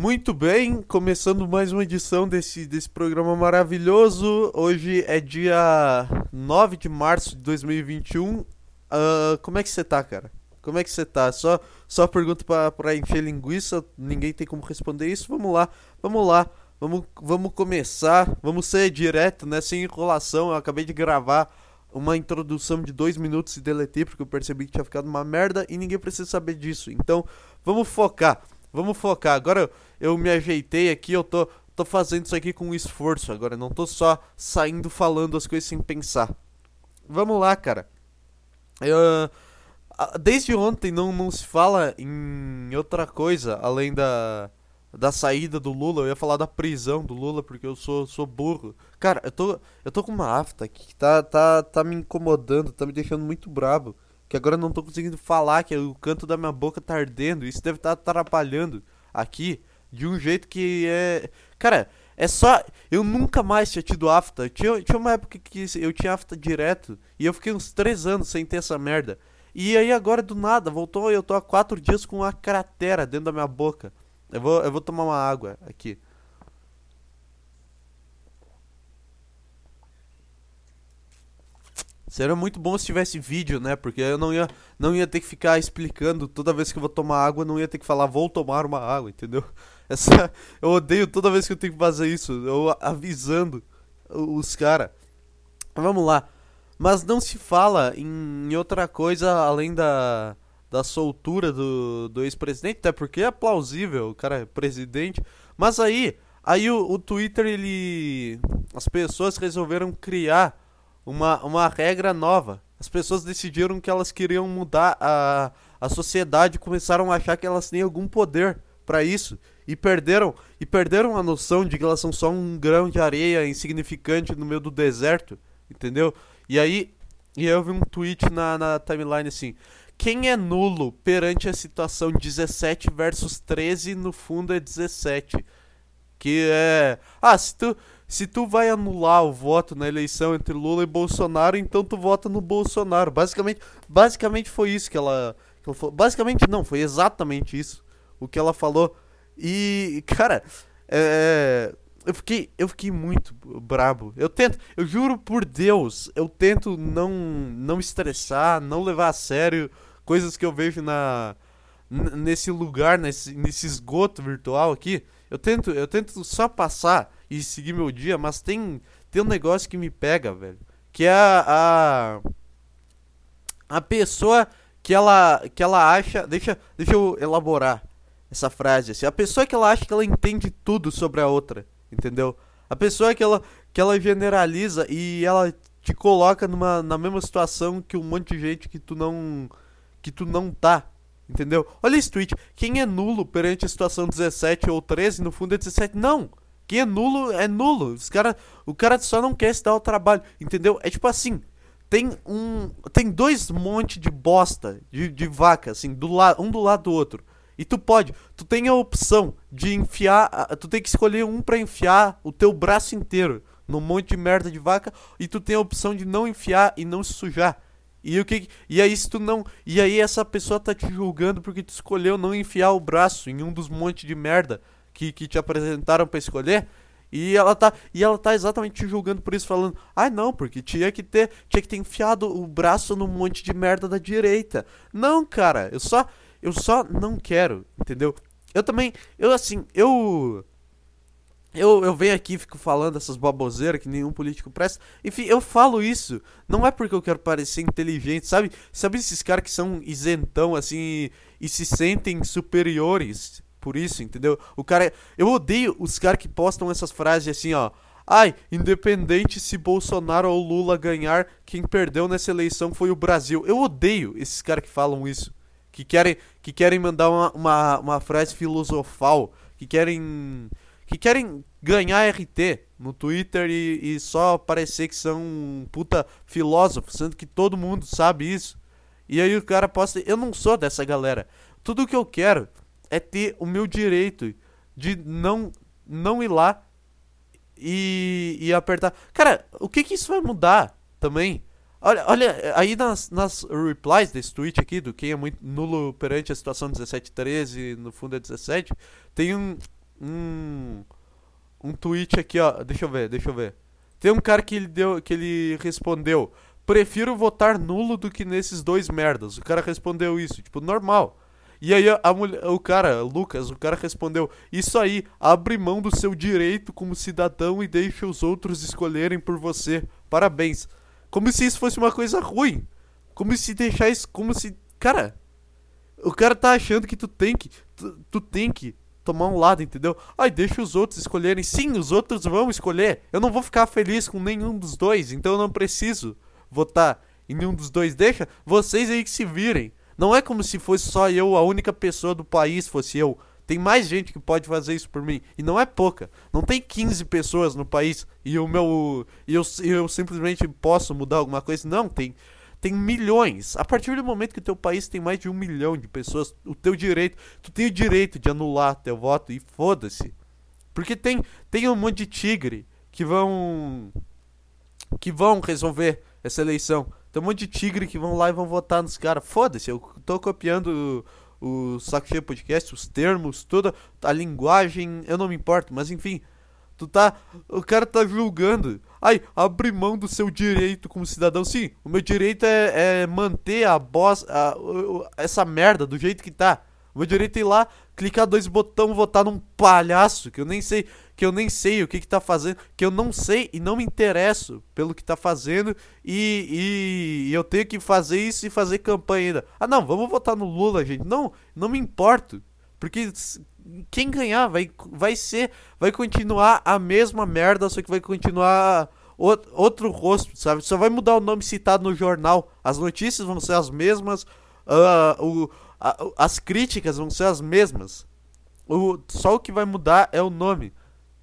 Muito bem, começando mais uma edição desse, desse programa maravilhoso. Hoje é dia 9 de março de 2021. Uh, como é que você tá, cara? Como é que você tá? Só, só pergunta pra, pra encher linguiça, ninguém tem como responder isso. Vamos lá, vamos lá, vamos, vamos começar. Vamos ser direto, né? Sem enrolação. Eu acabei de gravar uma introdução de dois minutos e deletei porque eu percebi que tinha ficado uma merda e ninguém precisa saber disso. Então, vamos focar. Vamos focar. Agora eu me ajeitei aqui, eu tô, tô fazendo isso aqui com esforço agora. Não tô só saindo falando as coisas sem pensar. Vamos lá, cara. Eu, desde ontem não, não se fala em outra coisa além da, da saída do Lula. Eu ia falar da prisão do Lula porque eu sou, sou burro. Cara, eu tô, eu tô com uma afta aqui que tá, tá, tá me incomodando, tá me deixando muito brabo que agora eu não tô conseguindo falar, que o canto da minha boca tá ardendo. Isso deve estar tá atrapalhando aqui de um jeito que é. Cara, é só. Eu nunca mais tinha tido afta. Tinha, tinha uma época que eu tinha afta direto e eu fiquei uns 3 anos sem ter essa merda. E aí agora do nada, voltou eu tô há 4 dias com uma cratera dentro da minha boca. Eu vou, eu vou tomar uma água aqui. Seria muito bom se tivesse vídeo, né? Porque eu não ia, não ia ter que ficar explicando toda vez que eu vou tomar água, não ia ter que falar vou tomar uma água, entendeu? Essa, eu odeio toda vez que eu tenho que fazer isso, eu avisando os caras. Vamos lá. Mas não se fala em outra coisa além da, da soltura do, do ex-presidente, até porque é plausível, o cara é presidente. Mas aí, aí o, o Twitter, ele. As pessoas resolveram criar uma, uma regra nova. As pessoas decidiram que elas queriam mudar a, a sociedade, começaram a achar que elas têm algum poder para isso e perderam e perderam a noção de que elas são só um grão de areia insignificante no meio do deserto, entendeu? E aí, e aí eu vi um tweet na, na timeline assim: quem é nulo perante a situação 17 versus 13 no fundo é 17. Que é. Ah, se tu, se tu vai anular o voto na eleição entre Lula e Bolsonaro, então tu vota no Bolsonaro. Basicamente, basicamente foi isso que ela, que ela falou. Basicamente não, foi exatamente isso o que ela falou. E, cara, é, eu fiquei, eu fiquei muito brabo. Eu tento, eu juro por Deus, eu tento não não estressar, não levar a sério coisas que eu vejo na nesse lugar, nesse, nesse esgoto virtual aqui. Eu tento, eu tento só passar e seguir meu dia, mas tem, tem um negócio que me pega, velho. Que é a, a, a pessoa que ela, que ela acha. Deixa, deixa eu elaborar essa frase. Assim, a pessoa que ela acha que ela entende tudo sobre a outra, entendeu? A pessoa que ela, que ela generaliza e ela te coloca numa, na mesma situação que um monte de gente que tu não que tu não tá, entendeu? Olha esse tweet, quem é nulo perante a situação 17 ou 13, no fundo é 17, não. Quem é nulo é nulo. Os cara, o cara só não quer se dar o trabalho, entendeu? É tipo assim, tem um, tem dois monte de bosta de, de vaca assim, do lado, um do lado do outro. E tu pode, tu tem a opção de enfiar, tu tem que escolher um para enfiar o teu braço inteiro num monte de merda de vaca e tu tem a opção de não enfiar e não se sujar. E o que e aí se tu não, e aí essa pessoa tá te julgando porque tu escolheu não enfiar o braço em um dos monte de merda que, que te apresentaram para escolher. E ela tá, e ela tá exatamente te julgando por isso, falando: "Ah, não, porque tinha que ter, tinha que ter enfiado o braço no monte de merda da direita". Não, cara, eu só eu só não quero, entendeu? Eu também, eu assim, eu eu, eu venho aqui e fico falando essas baboseiras que nenhum político presta. Enfim, eu falo isso. Não é porque eu quero parecer inteligente, sabe? Sabe esses caras que são isentão, assim, e, e se sentem superiores por isso, entendeu? O cara. Eu odeio os caras que postam essas frases assim, ó. Ai, independente se Bolsonaro ou Lula ganhar, quem perdeu nessa eleição foi o Brasil. Eu odeio esses caras que falam isso. Que querem, que querem mandar uma, uma, uma frase filosofal. Que querem. Que querem ganhar RT no Twitter e, e só parecer que são um puta filósofo, sendo que todo mundo sabe isso. E aí o cara posta. Eu não sou dessa galera. Tudo que eu quero é ter o meu direito de não não ir lá e, e apertar. Cara, o que que isso vai mudar também? Olha, olha aí nas, nas replies desse tweet aqui, do quem é muito nulo perante a situação 1713, no fundo é 17, tem um, um um tweet aqui, ó. Deixa eu ver, deixa eu ver. Tem um cara que ele deu que ele respondeu: "Prefiro votar nulo do que nesses dois merdas". O cara respondeu isso, tipo, normal. E aí a, a mulher, o cara, Lucas, o cara respondeu: "Isso aí, abre mão do seu direito como cidadão e deixe os outros escolherem por você. Parabéns". Como se isso fosse uma coisa ruim. Como se deixar isso, como se, cara, o cara tá achando que tu tem que tu, tu tem que tomar um lado, entendeu? Ai, deixa os outros escolherem. Sim, os outros vão escolher. Eu não vou ficar feliz com nenhum dos dois, então eu não preciso votar em nenhum dos dois. Deixa vocês aí que se virem. Não é como se fosse só eu, a única pessoa do país fosse eu. Tem mais gente que pode fazer isso por mim. E não é pouca. Não tem 15 pessoas no país e o meu. E eu, eu simplesmente posso mudar alguma coisa. Não, tem tem milhões. A partir do momento que o teu país tem mais de um milhão de pessoas, o teu direito, tu tem o direito de anular teu voto e foda-se. Porque tem, tem um monte de tigre que vão que vão resolver essa eleição. Tem um monte de tigre que vão lá e vão votar nos caras. Foda-se, eu tô copiando o, o Saco Cheio Podcast, os termos, toda a linguagem, eu não me importo, mas enfim, Tu tá. O cara tá julgando. Ai, abre mão do seu direito como cidadão. Sim, o meu direito é, é manter a boss. A, essa merda do jeito que tá. O meu direito é ir lá, clicar dois botões, votar num palhaço que eu nem sei. Que eu nem sei o que, que tá fazendo. Que eu não sei e não me interesso pelo que tá fazendo. E, e, e eu tenho que fazer isso e fazer campanha ainda. Ah não, vamos votar no Lula, gente. Não, não me importo. Porque quem ganhar vai, vai ser. Vai continuar a mesma merda, só que vai continuar outro, rosto, sabe? Só vai mudar o nome citado no jornal. As notícias vão ser as mesmas. Uh, o, a, as críticas vão ser as mesmas. O, só o que vai mudar é o nome.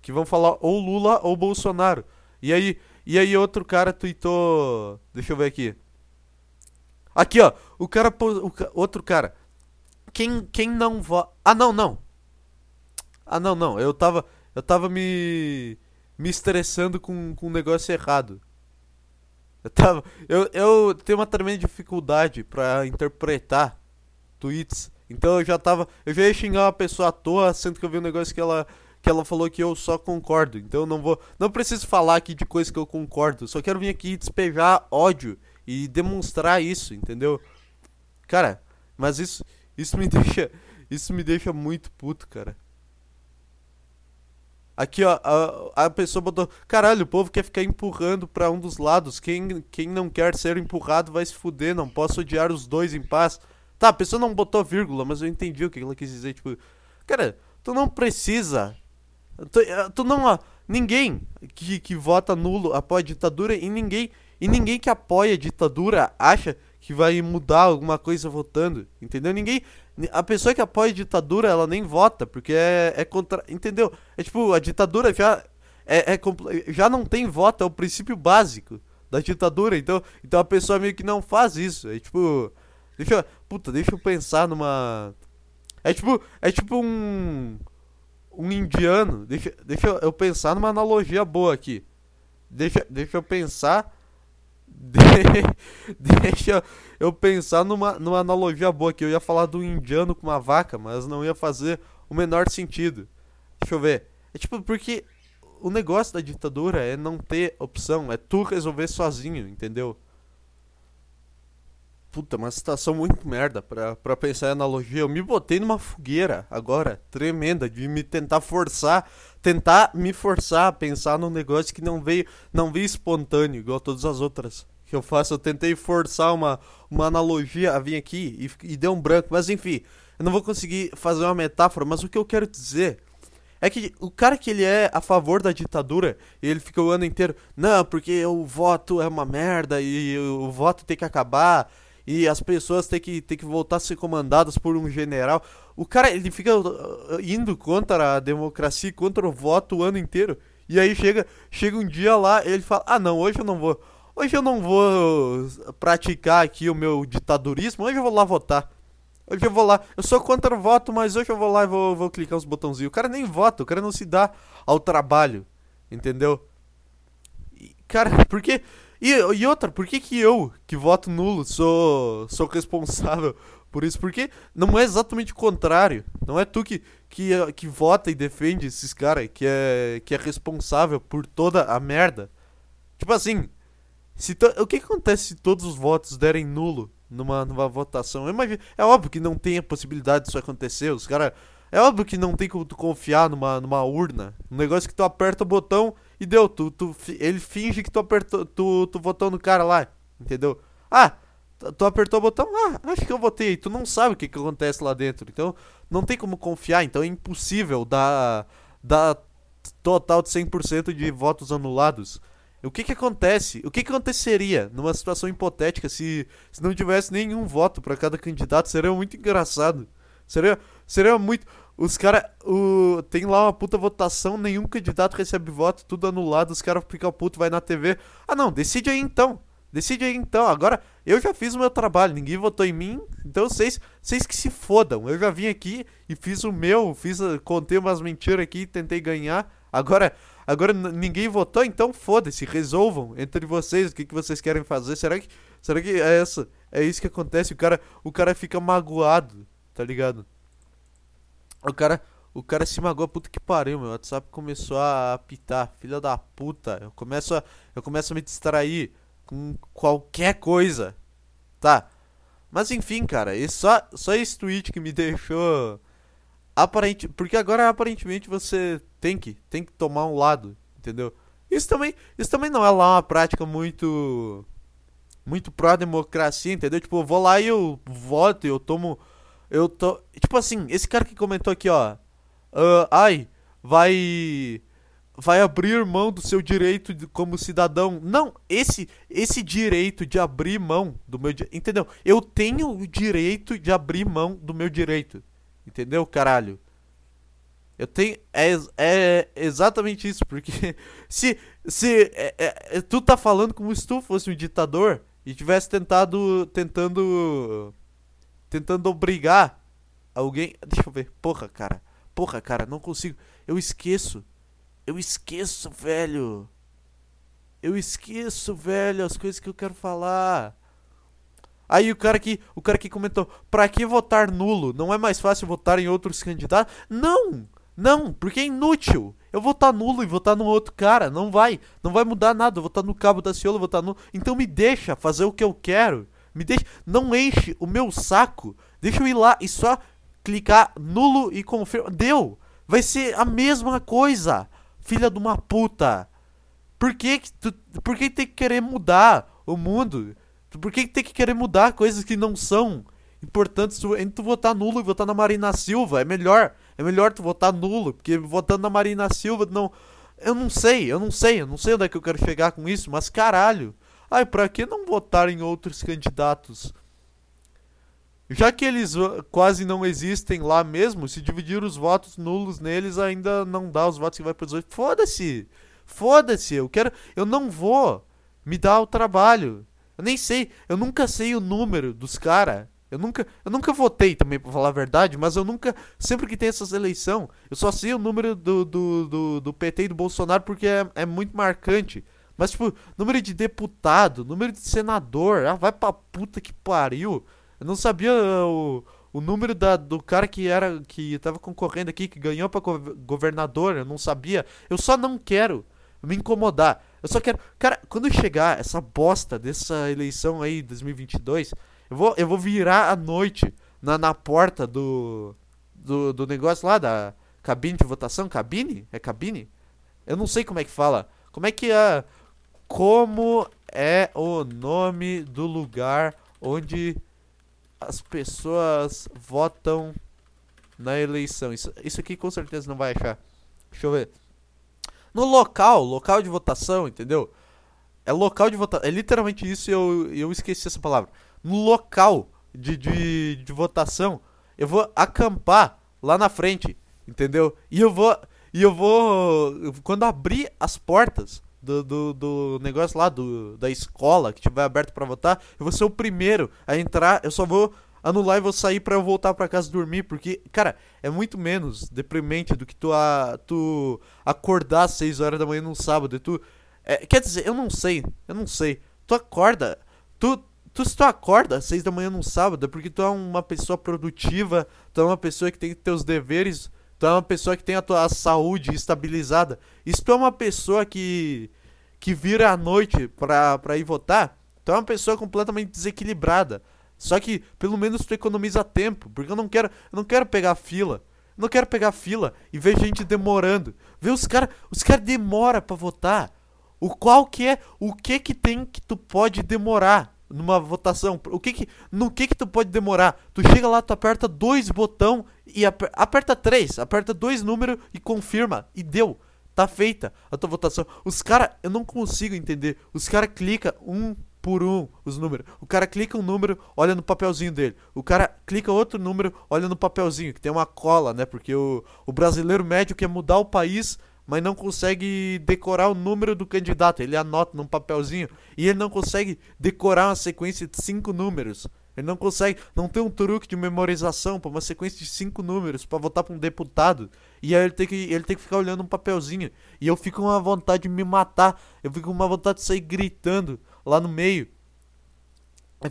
Que vão falar ou Lula ou Bolsonaro. E aí, e aí outro cara tweetou. Deixa eu ver aqui. Aqui, ó. O cara. O, outro cara. Quem, quem não vota. Ah, não, não. Ah, não, não. Eu tava. Eu tava me. me estressando com, com um negócio errado. Eu tava. Eu, eu tenho uma tremenda dificuldade para interpretar tweets. Então eu já tava. Eu já ia xingar uma pessoa à toa, sendo que eu vi um negócio que ela. Que ela falou que eu só concordo. Então não vou. Não preciso falar aqui de coisas que eu concordo. Só quero vir aqui despejar ódio e demonstrar isso, entendeu? Cara, mas isso. Isso me deixa. Isso me deixa muito puto, cara. Aqui, ó, a, a pessoa botou. Caralho, o povo quer ficar empurrando pra um dos lados. Quem, quem não quer ser empurrado vai se fuder. Não posso odiar os dois em paz. Tá, a pessoa não botou vírgula, mas eu entendi o que ela quis dizer. Tipo, cara, tu não precisa. Tu, eh, tu não. Ó, ninguém que, que vota nulo apoia a ditadura e ninguém. E ninguém que apoia a ditadura acha que vai mudar alguma coisa votando. Entendeu? Ninguém. A pessoa que apoia a ditadura, ela nem vota, porque é, é contra. Entendeu? É tipo, a ditadura já. É, é, já não tem voto, é o princípio básico da ditadura. Então, então a pessoa meio que não faz isso. É tipo. Deixa. Puta, deixa eu pensar numa. É tipo. É tipo um. Um indiano. Deixa, deixa eu pensar numa analogia boa aqui. Deixa, deixa eu pensar Deixa eu pensar numa, numa analogia boa que eu ia falar do indiano com uma vaca, mas não ia fazer o menor sentido. Deixa eu ver. É tipo, porque o negócio da ditadura é não ter opção, é tu resolver sozinho, entendeu? Puta, uma situação muito merda pra, pra pensar em analogia. Eu me botei numa fogueira agora, tremenda, de me tentar forçar, tentar me forçar a pensar num negócio que não veio, não veio espontâneo, igual todas as outras que eu faço. Eu tentei forçar uma, uma analogia a vir aqui e, e deu um branco, mas enfim, eu não vou conseguir fazer uma metáfora, mas o que eu quero dizer é que o cara que ele é a favor da ditadura, ele fica o ano inteiro, não, porque o voto é uma merda e o voto tem que acabar e as pessoas têm que, têm que voltar a ser comandadas por um general. O cara, ele fica uh, indo contra a democracia, contra o voto o ano inteiro. E aí chega, chega um dia lá, ele fala: "Ah, não, hoje eu não vou. Hoje eu não vou praticar aqui o meu ditadorismo, hoje eu vou lá votar. Hoje eu vou lá. Eu sou contra o voto, mas hoje eu vou lá e vou, vou clicar os botãozinhos. O cara nem vota, o cara não se dá ao trabalho. Entendeu? Cara, por que. E, e outra, por que, que eu, que voto nulo, sou, sou responsável por isso? Porque não é exatamente o contrário. Não é tu que, que, que vota e defende esses caras, que é, que é responsável por toda a merda. Tipo assim, se o que acontece se todos os votos derem nulo numa, numa votação? Imagino, é óbvio que não tem a possibilidade disso acontecer. Os caras. É óbvio que não tem como tu confiar numa, numa urna. Um negócio que tu aperta o botão e deu. Tu, tu, ele finge que tu apertou. Tu, tu votou no cara lá. Entendeu? Ah, tu apertou o botão, ah, acho que eu votei. Tu não sabe o que, que acontece lá dentro. Então, não tem como confiar. Então, é impossível dar, dar total de 100% de votos anulados. O que que acontece? O que que aconteceria numa situação hipotética se, se não tivesse nenhum voto para cada candidato? Seria muito engraçado. Seria, seria muito. Os caras. Tem lá uma puta votação, nenhum candidato recebe voto, tudo anulado, os caras ficam puto, vai na TV. Ah não, decide aí então. Decide aí então. Agora, eu já fiz o meu trabalho, ninguém votou em mim, então vocês, vocês que se fodam. Eu já vim aqui e fiz o meu, fiz, contei umas mentiras aqui, tentei ganhar. Agora, agora ninguém votou, então foda-se, resolvam entre vocês o que, que vocês querem fazer. Será que, será que é essa? É isso que acontece? O cara, o cara fica magoado, tá ligado? O cara, o cara se magoa, puta que pariu, meu WhatsApp começou a apitar, filha da puta. Eu começo a, eu começo a me distrair com qualquer coisa. Tá. Mas enfim, cara, e só, só esse tweet que me deixou aparente, porque agora aparentemente você tem que, tem que tomar um lado, entendeu? Isso também, isso também não é lá uma prática muito muito pró democracia, entendeu? Tipo, eu vou lá e eu voto, eu tomo eu tô, tipo assim, esse cara que comentou aqui, ó, uh, ai, vai vai abrir mão do seu direito de, como cidadão. Não, esse esse direito de abrir mão do meu, entendeu? Eu tenho o direito de abrir mão do meu direito. Entendeu, caralho? Eu tenho. É, é exatamente isso, porque se. se é, é, tu tá falando como se tu fosse um ditador e tivesse tentado. tentando. Tentando obrigar alguém. Deixa eu ver. Porra, cara. Porra, cara, não consigo. Eu esqueço. Eu esqueço, velho. Eu esqueço, velho, as coisas que eu quero falar. Aí o cara que o cara que comentou, pra que votar nulo? Não é mais fácil votar em outros candidatos? Não! Não, porque é inútil. Eu votar nulo e votar no outro cara, não vai, não vai mudar nada. Eu votar no Cabo da Ciolo, votar no, então me deixa fazer o que eu quero. Me deixa, não enche o meu saco. Deixa eu ir lá e só clicar nulo e confirma. Deu. Vai ser a mesma coisa. Filha de uma puta. Por que, que tu, por que tem que querer mudar o mundo? Por que tem que querer mudar coisas que não são importantes? Entre tu votar nulo e votar na Marina Silva, é melhor. É melhor tu votar nulo, porque votando na Marina Silva não. Eu não sei, eu não sei, eu não sei onde é que eu quero chegar com isso, mas caralho. Ai, pra que não votar em outros candidatos? Já que eles quase não existem lá mesmo, se dividir os votos nulos neles ainda não dá os votos que vai para os Foda-se! Foda-se! Eu quero. Eu não vou me dar o trabalho eu nem sei, eu nunca sei o número dos caras. Eu nunca, eu nunca votei também, pra falar a verdade, mas eu nunca, sempre que tem essas eleições, eu só sei o número do, do, do, do PT e do Bolsonaro porque é, é muito marcante. Mas, tipo, número de deputado, número de senador, ah, vai pra puta que pariu. Eu não sabia o, o número da, do cara que era que tava concorrendo aqui, que ganhou pra governador, eu não sabia. Eu só não quero me incomodar. Eu só quero. Cara, quando chegar essa bosta dessa eleição aí, 2022, eu vou, eu vou virar à noite na, na porta do, do. do negócio lá, da cabine de votação. Cabine? É cabine? Eu não sei como é que fala. Como é que é. Como é o nome do lugar onde as pessoas votam na eleição? Isso, isso aqui com certeza não vai achar. Deixa eu ver. No local, local de votação, entendeu? É local de votação. É literalmente isso eu, eu esqueci essa palavra. No local de, de, de votação, eu vou acampar lá na frente, entendeu? E eu vou. E eu vou. Quando abrir as portas do, do, do negócio lá, do, da escola que tiver aberto para votar, eu vou ser o primeiro a entrar. Eu só vou anular e vou sair para eu voltar para casa dormir, porque, cara, é muito menos deprimente do que tu, a, tu acordar às 6 horas da manhã num sábado e tu. É, quer dizer, eu não sei, eu não sei. Tu acorda, tu, tu se tu acorda às 6 da manhã num sábado é porque tu é uma pessoa produtiva, tu é uma pessoa que tem teus deveres Tu é uma pessoa que tem a tua saúde estabilizada. E se tu é uma pessoa que que vira à noite pra, pra ir votar, tu é uma pessoa completamente desequilibrada. Só que pelo menos tu economiza tempo, porque eu não quero, eu não quero pegar fila. Eu não quero pegar fila e ver gente demorando. Ver os caras, os caras demora para votar. O qual que é, o que que tem que tu pode demorar numa votação? O que que, no que que tu pode demorar? Tu chega lá, tu aperta dois botão e aper, aperta três, aperta dois números e confirma e deu. Tá feita a tua votação. Os caras, eu não consigo entender. Os caras clicam um por um os números. O cara clica um número, olha no papelzinho dele. O cara clica outro número, olha no papelzinho, que tem uma cola, né? Porque o, o brasileiro médio quer mudar o país, mas não consegue decorar o número do candidato. Ele anota num papelzinho e ele não consegue decorar uma sequência de cinco números. Ele não consegue, não tem um truque de memorização para uma sequência de cinco números para votar para um deputado. E aí ele tem que ele tem que ficar olhando um papelzinho. E eu fico com uma vontade de me matar. Eu fico com uma vontade de sair gritando lá no meio.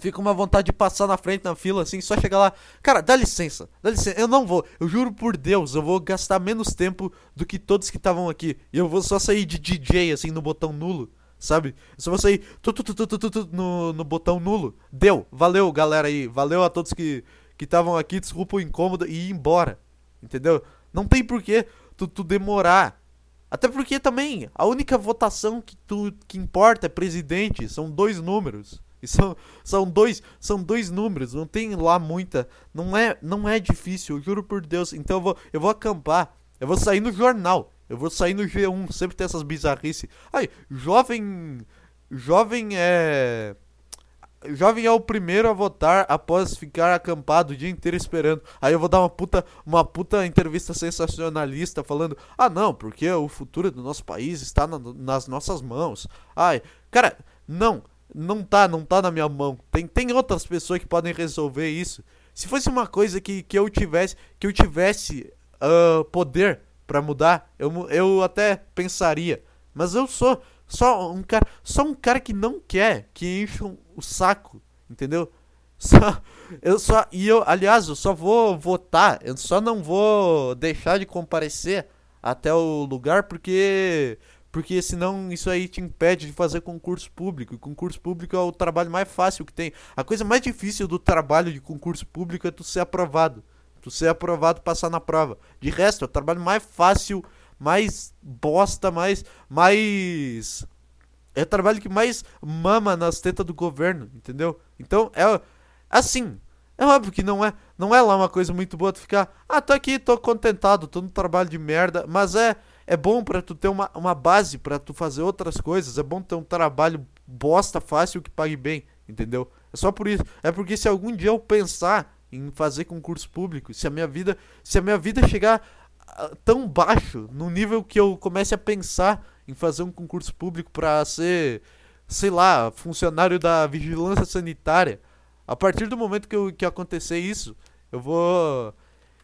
Eu com uma vontade de passar na frente na fila assim, só chegar lá. Cara, dá licença, dá licença. Eu não vou, eu juro por Deus, eu vou gastar menos tempo do que todos que estavam aqui. E eu vou só sair de DJ assim no botão nulo sabe? Só você ir tu, tu, tu, tu, tu, tu, no, no botão nulo. Deu. Valeu, galera aí. Valeu a todos que estavam aqui. Desculpa o incômodo e ir embora. Entendeu? Não tem porquê tu, tu demorar. Até porque também a única votação que, tu, que importa é presidente. São dois números. E são, são, dois, são dois números. Não tem lá muita. Não é, não é difícil, juro por Deus. Então eu vou, eu vou acampar. Eu vou sair no jornal. Eu vou sair no G1, sempre tem essas bizarrices. Ai, jovem. Jovem é. Jovem é o primeiro a votar após ficar acampado o dia inteiro esperando. Aí eu vou dar uma puta, uma puta entrevista sensacionalista falando: Ah, não, porque o futuro do nosso país está na, nas nossas mãos. Ai, cara, não, não tá, não tá na minha mão. Tem, tem outras pessoas que podem resolver isso. Se fosse uma coisa que, que eu tivesse, que eu tivesse uh, poder para mudar, eu, eu até pensaria. Mas eu sou só um cara, só um cara que não quer que encham o saco, entendeu? Só, eu só e eu, aliás, eu só vou votar, eu só não vou deixar de comparecer até o lugar porque porque senão isso aí te impede de fazer concurso público. E concurso público é o trabalho mais fácil que tem. A coisa mais difícil do trabalho de concurso público é tu ser aprovado tu ser aprovado passar na prova. De resto, é o trabalho mais fácil, mais bosta, mais. mais. É o trabalho que mais mama nas tetas do governo, entendeu? Então, é. Assim. É óbvio que não é, não é lá uma coisa muito boa tu ficar, ah, tô aqui, tô contentado, tô no trabalho de merda, mas é é bom para tu ter uma, uma base para tu fazer outras coisas, é bom ter um trabalho bosta fácil que pague bem, entendeu? É só por isso. É porque se algum dia eu pensar em fazer concurso público, se a minha vida, se a minha vida chegar ah, tão baixo, no nível que eu comece a pensar em fazer um concurso público para ser, sei lá, funcionário da vigilância sanitária, a partir do momento que, eu, que acontecer isso, eu vou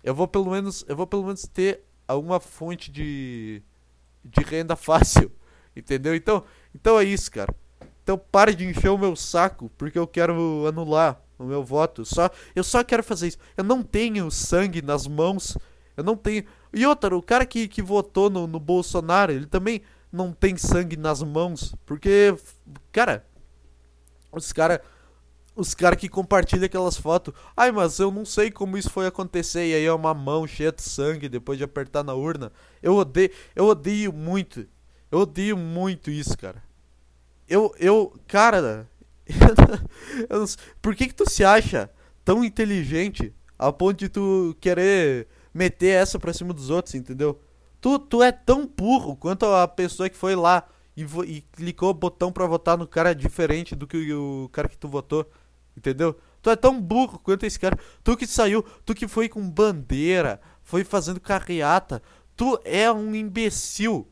eu vou pelo menos eu vou pelo menos ter alguma fonte de de renda fácil, entendeu? Então, então é isso, cara. Então pare de encher o meu saco, porque eu quero anular o meu voto. Só, eu só quero fazer isso. Eu não tenho sangue nas mãos. Eu não tenho. E outra, o cara que, que votou no, no Bolsonaro, ele também não tem sangue nas mãos. Porque, cara, os cara os cara que compartilham aquelas fotos. Ai, mas eu não sei como isso foi acontecer. E aí é uma mão cheia de sangue depois de apertar na urna. Eu odeio, eu odeio muito. Eu odeio muito isso, cara. Eu, eu, cara, Por que que tu se acha tão inteligente a ponto de tu querer meter essa pra cima dos outros, entendeu? Tu, tu é tão burro quanto a pessoa que foi lá e, e clicou o botão pra votar no cara diferente do que o cara que tu votou, entendeu? Tu é tão burro quanto esse cara. Tu que saiu, tu que foi com bandeira, foi fazendo carreata. Tu é um imbecil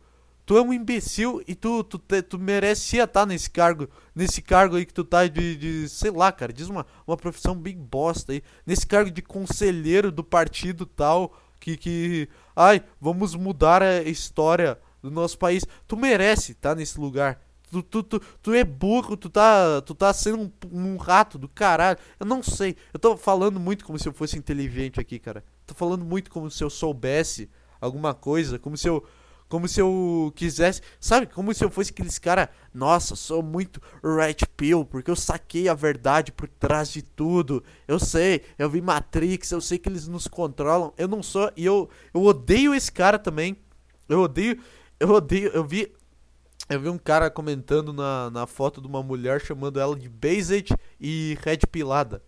tu é um imbecil e tu, tu, tu, merecia estar nesse cargo, nesse cargo aí que tu tá de, de sei lá, cara, diz uma, uma profissão bem bosta aí, nesse cargo de conselheiro do partido tal, que, que, ai, vamos mudar a história do nosso país. Tu merece estar nesse lugar. Tu, tu, tu, tu é burro, tu tá, tu tá sendo um, um rato do caralho. Eu não sei. Eu tô falando muito como se eu fosse inteligente aqui, cara. Tô falando muito como se eu soubesse alguma coisa, como se eu como se eu quisesse, sabe? Como se eu fosse aqueles cara, nossa, sou muito red pill, porque eu saquei a verdade por trás de tudo. Eu sei, eu vi Matrix, eu sei que eles nos controlam. Eu não sou e eu eu odeio esse cara também. Eu odeio, eu odeio, eu vi eu vi um cara comentando na, na foto de uma mulher chamando ela de Based e Red Pilada.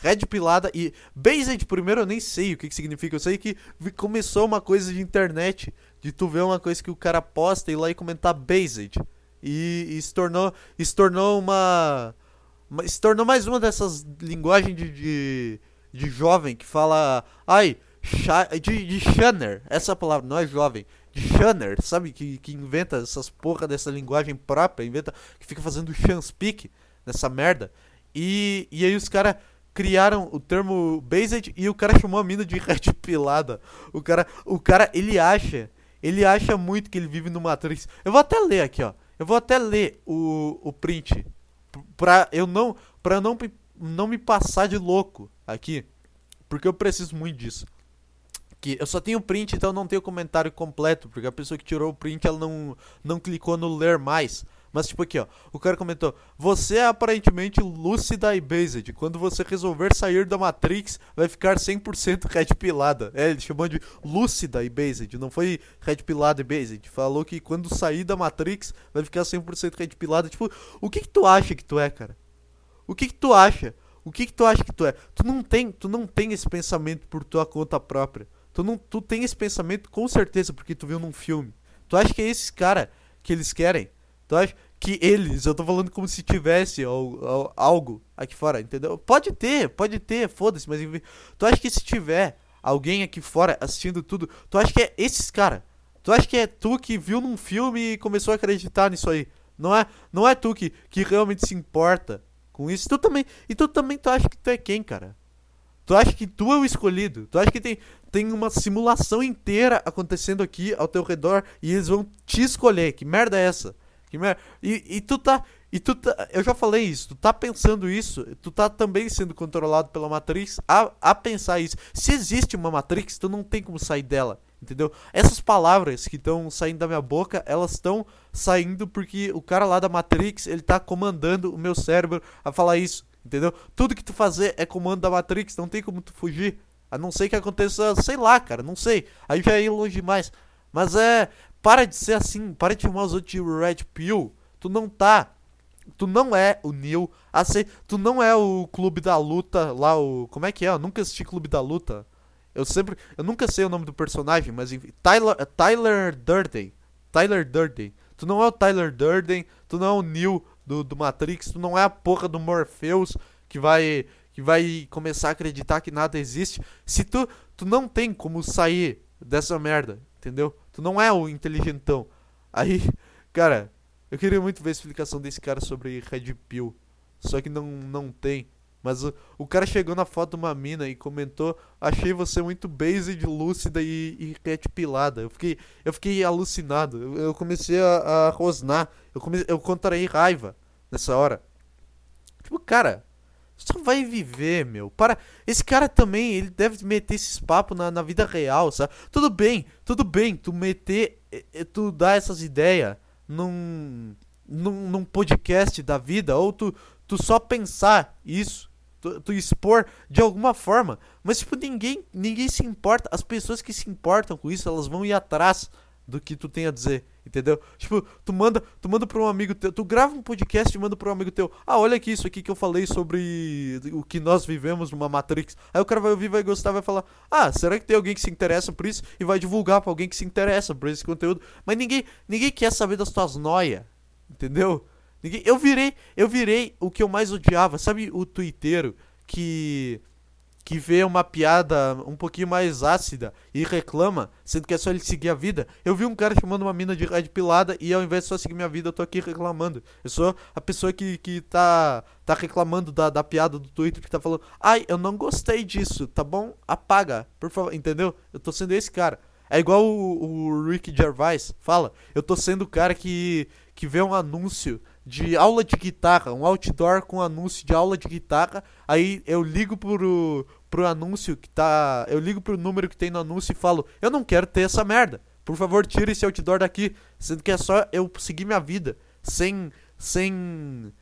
Red pilada e Based, primeiro eu nem sei o que, que significa. Eu sei que começou uma coisa de internet, de tu ver uma coisa que o cara posta e ir lá e comentar Based. E, e se tornou, e se tornou uma, se tornou mais uma dessas linguagens de, de, de jovem que fala, ai, de, de Shanner, essa palavra não é jovem, Shanner, sabe? Que, que inventa essas porra dessa linguagem própria, inventa, que fica fazendo speak nessa merda. E, e aí os caras criaram o termo based e o cara chamou a mina de red pilada. O cara, o cara, ele acha, ele acha muito que ele vive no Matrix. Eu vou até ler aqui, ó. Eu vou até ler o, o print pra eu não, pra não, não me passar de louco aqui, porque eu preciso muito disso. Que eu só tenho print, então não tenho comentário completo, porque a pessoa que tirou o print ela não, não clicou no ler mais. Mas tipo aqui, ó, o cara comentou: "Você é aparentemente lúcida e based. Quando você resolver sair da Matrix, vai ficar 100% red pilada". É, ele chamou de lúcida e based, não foi red pilada e based. Falou que quando sair da Matrix, vai ficar 100% red pilada. Tipo, o que que tu acha que tu é, cara? O que que tu acha? O que que tu acha que tu é? Tu não tem, tu não tem esse pensamento por tua conta própria. Tu não, tu tem esse pensamento com certeza porque tu viu num filme. Tu acha que é esses cara que eles querem? Tu acha que eles, eu tô falando como se tivesse algo aqui fora, entendeu? Pode ter, pode ter, foda-se, mas tu acha que se tiver alguém aqui fora assistindo tudo, tu acha que é esses cara? Tu acha que é tu que viu num filme e começou a acreditar nisso aí? Não é, não é tu que, que realmente se importa com isso. Tu também, e tu também tu acha que tu é quem, cara? Tu acha que tu é o escolhido? Tu acha que tem, tem uma simulação inteira acontecendo aqui ao teu redor e eles vão te escolher? Que merda é essa? Que merda. E, e tu tá. E tu tá, eu já falei isso, tu tá pensando isso, tu tá também sendo controlado pela Matrix a, a pensar isso. Se existe uma Matrix, tu não tem como sair dela, entendeu? Essas palavras que estão saindo da minha boca, elas estão saindo porque o cara lá da Matrix, ele tá comandando o meu cérebro a falar isso, entendeu? Tudo que tu fazer é comando da Matrix, não tem como tu fugir. A não ser que aconteça, sei lá, cara, não sei. Aí já é longe demais. Mas é, para de ser assim, para de chamar os outros de Red Pill. Tu não tá. Tu não é o Neil. Assim, tu não é o Clube da Luta lá, o. Como é que é? Eu nunca assisti Clube da Luta. Eu sempre. Eu nunca sei o nome do personagem, mas enfim. Tyler, Tyler Durden. Tyler Durden. Tu não é o Tyler Durden. Tu não é o Neil do, do Matrix. Tu não é a porra do Morpheus que vai. Que vai começar a acreditar que nada existe. Se tu. Tu não tem como sair dessa merda, entendeu? Tu não é o inteligentão. Aí, cara, eu queria muito ver a explicação desse cara sobre Red Pill. Só que não, não tem. Mas o, o cara chegou na foto de uma mina e comentou: Achei você muito based, lúcida e, e red pilada. Eu fiquei, eu fiquei alucinado. Eu, eu comecei a, a rosnar. Eu, comecei, eu contraí raiva nessa hora. Tipo, cara, só vai viver, meu. Para. Esse cara também, ele deve meter esses papos na, na vida real, sabe? Tudo bem, tudo bem, tu meter. Tu dar essas ideias num, num, num podcast da vida, ou tu, tu só pensar isso, tu, tu, expor de alguma forma. Mas, tipo, ninguém, ninguém se importa. As pessoas que se importam com isso, elas vão ir atrás do que tu tem a dizer, entendeu? Tipo, tu manda, tu manda para um amigo teu, tu grava um podcast e manda para um amigo teu. Ah, olha aqui isso aqui que eu falei sobre o que nós vivemos numa Matrix. Aí o cara vai ouvir, vai gostar, vai falar: "Ah, será que tem alguém que se interessa por isso?" e vai divulgar para alguém que se interessa por esse conteúdo. Mas ninguém, ninguém quer saber das tuas noias, entendeu? Ninguém, eu virei, eu virei o que eu mais odiava, sabe o twitteiro que que vê uma piada um pouquinho mais ácida e reclama, sendo que é só ele seguir a vida. Eu vi um cara chamando uma mina de red pilada e ao invés de só seguir minha vida, eu tô aqui reclamando. Eu sou a pessoa que, que tá, tá reclamando da, da piada do Twitter, que tá falando, ai, eu não gostei disso, tá bom? Apaga, por favor, entendeu? Eu tô sendo esse cara. É igual o, o Rick Gervais fala, eu tô sendo o cara que, que vê um anúncio de aula de guitarra, um outdoor com anúncio de aula de guitarra. Aí eu ligo pro, pro anúncio que tá. Eu ligo pro número que tem no anúncio e falo: Eu não quero ter essa merda. Por favor, tire esse outdoor daqui. Sendo que é só eu seguir minha vida. Sem. Sem.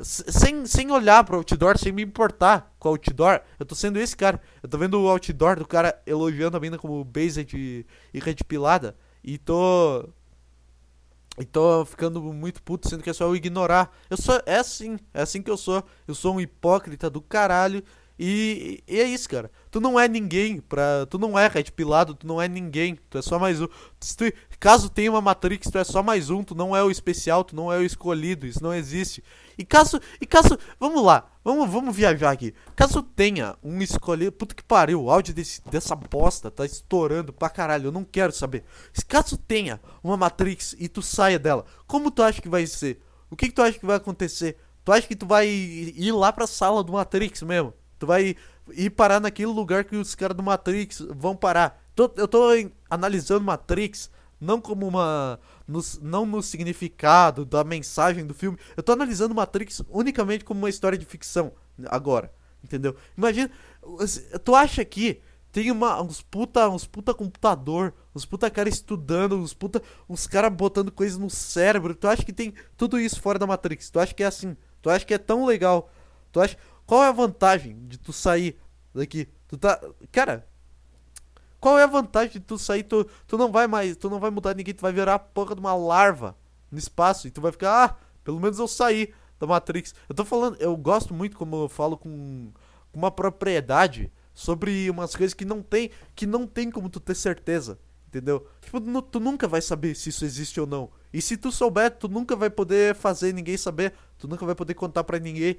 Sem, sem olhar pro outdoor, sem me importar com o outdoor. Eu tô sendo esse cara. Eu tô vendo o outdoor do cara elogiando a mina como based e, e red pilada. E tô. E tô ficando muito puto, sendo que é só eu ignorar. Eu sou. É assim. É assim que eu sou. Eu sou um hipócrita do caralho. E, e, é isso, cara. Tu não é ninguém pra. Tu não é red pilado, tu não é ninguém. Tu é só mais um. Tu, caso tenha uma Matrix, tu é só mais um, tu não é o especial, tu não é o escolhido. Isso não existe. E caso. E caso. Vamos lá. Vamos, vamos viajar aqui. Caso tenha um escolhido. Puta que pariu, o áudio desse, dessa bosta tá estourando pra caralho. Eu não quero saber. Caso tenha uma Matrix e tu saia dela, como tu acha que vai ser? O que, que tu acha que vai acontecer? Tu acha que tu vai ir lá pra sala do Matrix mesmo? Tu vai ir parar naquele lugar que os caras do Matrix vão parar. Tô, eu tô analisando Matrix não como uma. No, não no significado da mensagem do filme. Eu tô analisando Matrix unicamente como uma história de ficção. Agora. Entendeu? Imagina. Tu acha que tem uma, uns puta, uns puta computador, uns puta cara estudando, uns puta, uns cara botando coisas no cérebro. Tu acha que tem tudo isso fora da Matrix? Tu acha que é assim? Tu acha que é tão legal? Tu acha qual é a vantagem de tu sair daqui? Tu tá. Cara. Qual é a vantagem de tu sair? Tu, tu não vai mais. Tu não vai mudar ninguém. Tu vai virar a porra de uma larva no espaço. E tu vai ficar. Ah, pelo menos eu saí da Matrix. Eu tô falando. Eu gosto muito como eu falo com, com uma propriedade sobre umas coisas que não tem. Que não tem como tu ter certeza. Entendeu? Tipo, tu, tu nunca vai saber se isso existe ou não. E se tu souber, tu nunca vai poder fazer ninguém saber. Tu nunca vai poder contar para ninguém.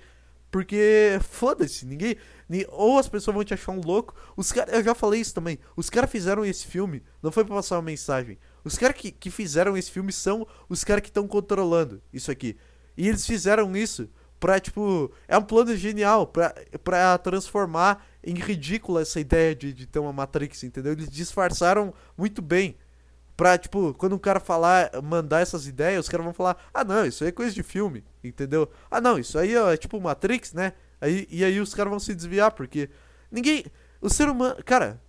Porque, foda-se, ninguém. Ou as pessoas vão te achar um louco. Os caras. Eu já falei isso também. Os caras fizeram esse filme. Não foi pra passar uma mensagem. Os caras que, que fizeram esse filme são os caras que estão controlando isso aqui. E eles fizeram isso pra, tipo. É um plano genial pra, pra transformar em ridícula essa ideia de, de ter uma Matrix, entendeu? Eles disfarçaram muito bem. Pra, tipo, quando um cara falar, mandar essas ideias, os caras vão falar, ah não, isso aí é coisa de filme, entendeu? Ah não, isso aí ó, é tipo Matrix, né? Aí, e aí os caras vão se desviar, porque ninguém. O ser humano. Cara.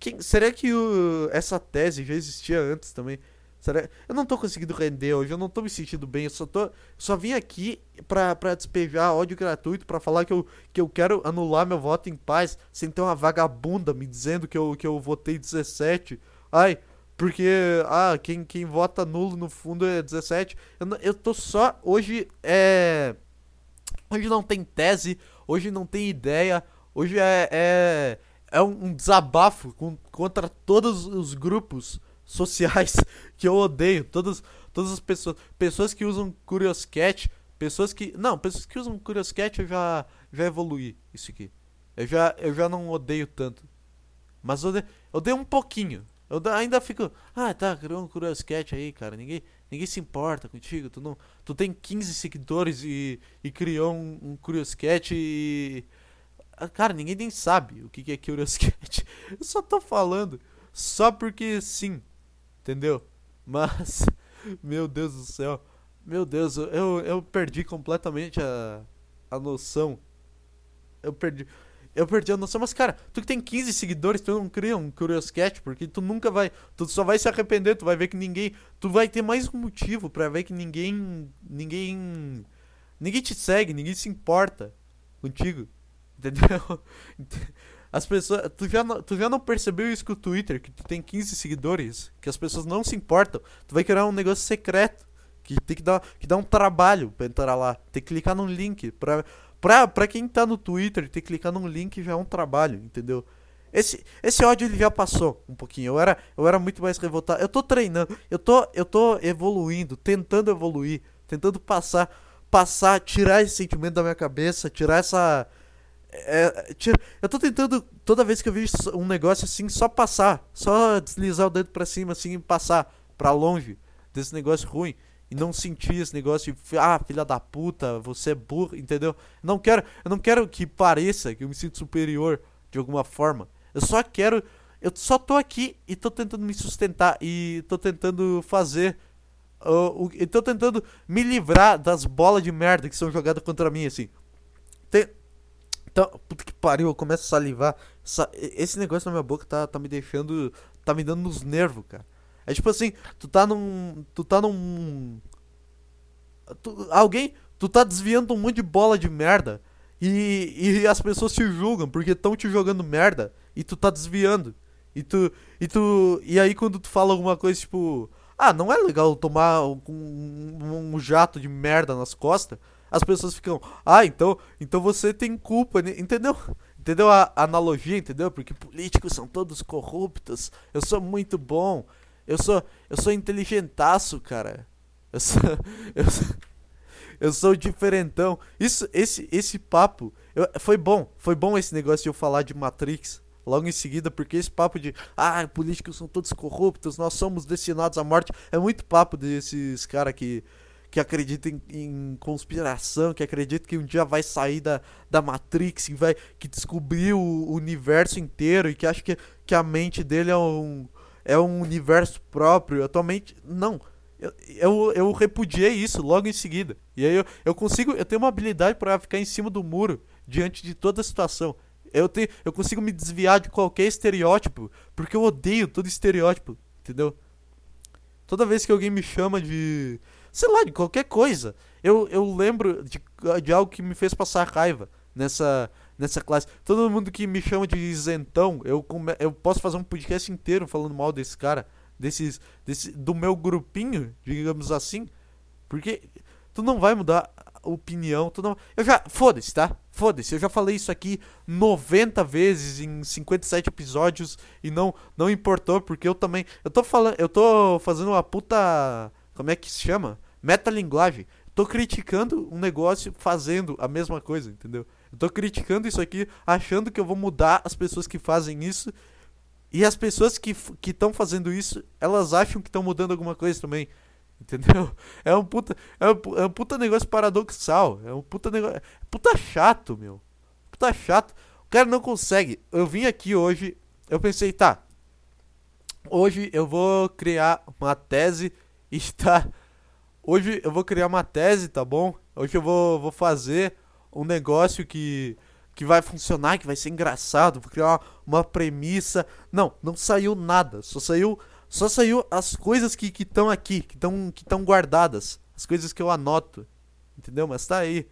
Quem, será que o, essa tese já existia antes também? Será, eu não tô conseguindo render hoje, eu não tô me sentindo bem, eu só tô. Só vim aqui pra, pra despejar ódio gratuito, pra falar que eu, que eu quero anular meu voto em paz, sem ter uma vagabunda me dizendo que eu, que eu votei 17. Ai, porque, ah, quem, quem vota nulo no fundo é 17. Eu, eu tô só. Hoje é. Hoje não tem tese, hoje não tem ideia, hoje é. É, é um, um desabafo com, contra todos os grupos sociais que eu odeio. Todas, todas as pessoas. Pessoas que usam Curioscat. Pessoas que. Não, pessoas que usam Curioscat eu já, já evoluí isso aqui. Eu já, eu já não odeio tanto. Mas odeio, eu odeio um pouquinho. Eu ainda fico, ah, tá, criou um Curioscat aí, cara. Ninguém, ninguém se importa contigo. Tu, não, tu tem 15 seguidores e, e criou um, um Curioscat e. Ah, cara, ninguém nem sabe o que, que é Curioscat. Eu só tô falando. Só porque sim. Entendeu? Mas. Meu Deus do céu. Meu Deus, eu, eu perdi completamente a, a noção. Eu perdi. Eu perdi a noção, mas cara, tu que tem 15 seguidores, tu não cria um Curious Cat, porque tu nunca vai. Tu só vai se arrepender, tu vai ver que ninguém. Tu vai ter mais um motivo para ver que ninguém. Ninguém. Ninguém te segue, ninguém se importa contigo. Entendeu? As pessoas. Tu já, não, tu já não percebeu isso com o Twitter, que tu tem 15 seguidores, que as pessoas não se importam. Tu vai criar um negócio secreto. Que tem que dar, que dar um trabalho pra entrar lá. Tem que clicar num link pra Pra, pra quem tá no Twitter, ter que clicar num link já é um trabalho, entendeu? Esse, esse ódio ele já passou um pouquinho. Eu era, eu era muito mais revoltado. Eu tô treinando, eu tô, eu tô evoluindo, tentando evoluir, tentando passar, passar, tirar esse sentimento da minha cabeça, tirar essa. É, tira, eu tô tentando, toda vez que eu vejo um negócio assim, só passar, só deslizar o dedo pra cima assim e passar pra longe desse negócio ruim e não sentir esse negócio de ah, filha da puta, você é burro, entendeu? Não quero, eu não quero que pareça que eu me sinto superior de alguma forma. Eu só quero, eu só tô aqui e tô tentando me sustentar e tô tentando fazer uh, e tô tentando me livrar das bolas de merda que são jogadas contra mim assim. Tem, Então, puta que pariu, eu começo a salivar. Esse negócio na minha boca tá, tá me deixando. Tá me dando nos nervos, cara. É tipo assim, tu tá num. Tu tá num. Tu, alguém. Tu tá desviando um monte de bola de merda. E, e as pessoas te julgam porque estão te jogando merda. E tu tá desviando. E tu. E tu. E aí quando tu fala alguma coisa tipo. Ah, não é legal tomar um, um, um jato de merda nas costas. As pessoas ficam. Ah, então. Então você tem culpa. Entendeu? Entendeu a analogia, entendeu? Porque políticos são todos corruptos. Eu sou muito bom. Eu sou, eu sou inteligentaço, cara. Eu sou, eu sou, eu sou diferentão. Isso, esse, esse papo, eu, foi bom, foi bom esse negócio de eu falar de Matrix logo em seguida, porque esse papo de, ah, políticos são todos corruptos, nós somos destinados à morte, é muito papo desses caras que que acreditam em, em, conspiração, que acreditam que um dia vai sair da, da Matrix, que vai que descobriu o universo inteiro e que acha que, que a mente dele é um é um universo próprio. Atualmente, não. Eu, eu, eu repudiei isso logo em seguida. E aí eu, eu consigo. Eu tenho uma habilidade para ficar em cima do muro diante de toda a situação. Eu, tenho, eu consigo me desviar de qualquer estereótipo. Porque eu odeio todo estereótipo. Entendeu? Toda vez que alguém me chama de. Sei lá, de qualquer coisa. Eu, eu lembro de, de algo que me fez passar raiva nessa, nessa classe. Todo mundo que me chama de isentão, eu, come, eu posso fazer um podcast inteiro falando mal desse cara, desses, desse, do meu grupinho, digamos assim, porque tu não vai mudar a opinião, tu não. Eu já. Foda-se, tá? Foda-se, eu já falei isso aqui 90 vezes em 57 episódios e não não importou, porque eu também. Eu tô falando. Eu tô fazendo uma puta. Como é que se chama? Metalinguagem. Tô criticando um negócio fazendo a mesma coisa, entendeu? Eu tô criticando isso aqui, achando que eu vou mudar as pessoas que fazem isso. E as pessoas que estão fazendo isso, elas acham que estão mudando alguma coisa também. Entendeu? É um puta, é um, é um puta negócio paradoxal. É um puta negócio. É puta chato, meu. Puta chato. O cara não consegue. Eu vim aqui hoje, eu pensei, tá. Hoje eu vou criar uma tese e tá. Hoje eu vou criar uma tese, tá bom? Hoje eu vou, vou fazer um negócio que que vai funcionar, que vai ser engraçado, vou criar uma, uma premissa. Não, não saiu nada. Só saiu só saiu as coisas que estão aqui, que estão que guardadas, as coisas que eu anoto. Entendeu? Mas tá aí.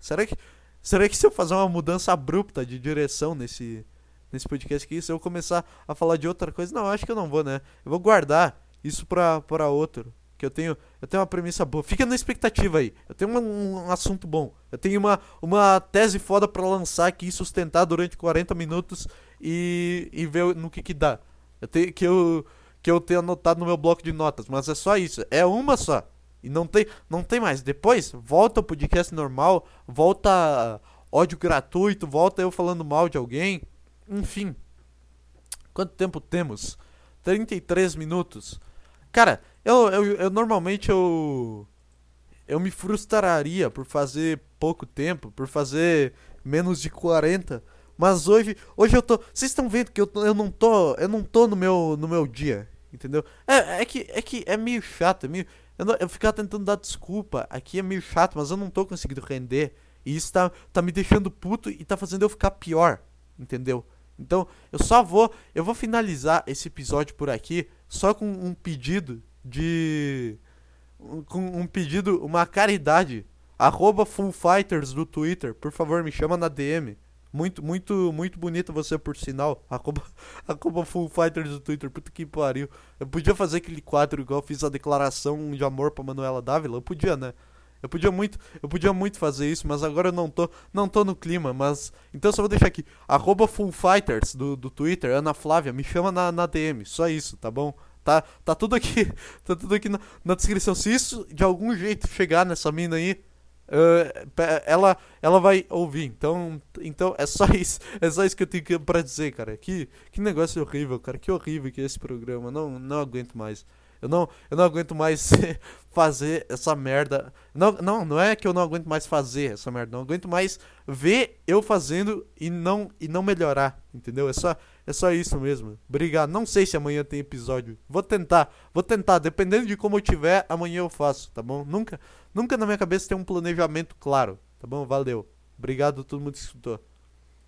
Será que será que se eu fazer uma mudança abrupta de direção nesse nesse podcast aqui, se eu começar a falar de outra coisa, não, acho que eu não vou, né? Eu vou guardar isso pra, pra outro que eu tenho, eu tenho uma premissa boa. Fica na expectativa aí. Eu tenho um, um assunto bom. Eu tenho uma, uma tese foda para lançar aqui, sustentar durante 40 minutos e, e ver no que que dá. Eu tenho que eu que eu tenho anotado no meu bloco de notas, mas é só isso. É uma só. E não tem, não tem mais. Depois volta o podcast normal, volta ódio gratuito, volta eu falando mal de alguém. Enfim. Quanto tempo temos? 33 minutos. Cara, eu, eu, eu normalmente eu eu me frustraria por fazer pouco tempo, por fazer menos de 40. Mas hoje, hoje eu tô, vocês estão vendo que eu, eu não tô, eu não tô no meu no meu dia, entendeu? É, é que é que é meio chato, é meio eu, não, eu ficar tentando dar desculpa, aqui é meio chato, mas eu não tô conseguindo render. E isso tá, tá me deixando puto e tá fazendo eu ficar pior, entendeu? Então, eu só vou, eu vou finalizar esse episódio por aqui só com um pedido de. Com um pedido, uma caridade. Arroba Full Fighters do Twitter. Por favor, me chama na DM. Muito, muito, muito bonito você, por sinal. Arroba, arroba Full Fighters do Twitter. Puta que pariu. Eu podia fazer aquele quadro igual eu fiz a declaração de amor pra Manuela Dávila. Eu podia, né? Eu podia muito, eu podia muito fazer isso, mas agora eu não tô, não tô no clima, mas então só vou deixar aqui, arroba Full Fighters do, do Twitter, Ana Flávia, me chama na, na DM, só isso, tá bom? Tá, tá tudo aqui, tá tudo aqui na, na descrição. Se isso de algum jeito chegar nessa mina aí, uh, ela, ela vai ouvir. Então, então é só isso, é só isso que eu tenho para dizer, cara. Que, que negócio horrível, cara. Que horrível que é esse programa. Não, não aguento mais. Eu não, eu não aguento mais fazer essa merda. Não, não, não é que eu não aguento mais fazer essa merda. Não aguento mais ver eu fazendo e não e não melhorar, entendeu? É só é só isso mesmo. Obrigado. Não sei se amanhã tem episódio. Vou tentar. Vou tentar. Dependendo de como eu tiver, amanhã eu faço, tá bom? Nunca, nunca na minha cabeça tem um planejamento claro, tá bom? Valeu. Obrigado a todo mundo que escutou.